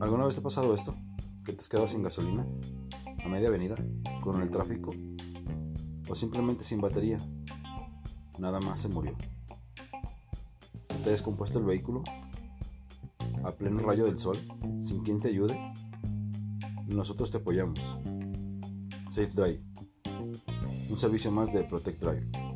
¿Alguna vez te ha pasado esto? ¿Que te has quedado sin gasolina? ¿A media avenida? ¿Con el tráfico? ¿O simplemente sin batería? Nada más se murió. ¿Te ha descompuesto el vehículo? ¿A pleno rayo del sol? ¿Sin quien te ayude? Nosotros te apoyamos. Safe Drive. Un servicio más de Protect Drive.